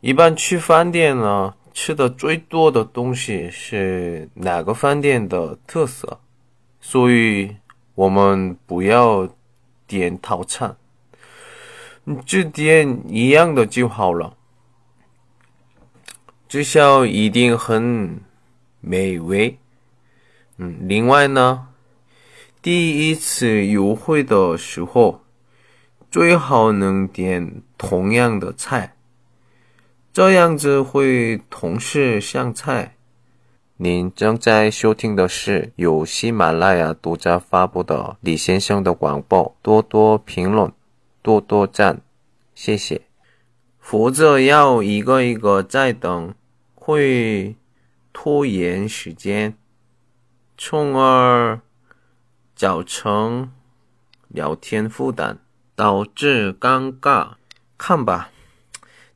一般去饭店呢，吃的最多的东西是哪个饭店的特色？所以我们不要点套餐，只点一样的就好了。至少一定很美味。嗯，另外呢，第一次约会的时候，最好能点同样的菜。这样子会同时上菜。您正在收听的是由喜马拉雅独家发布的李先生的广播，多多评论，多多赞，谢谢。否则要一个一个再等，会拖延时间，从而造成聊天负担，导致尴尬。看吧。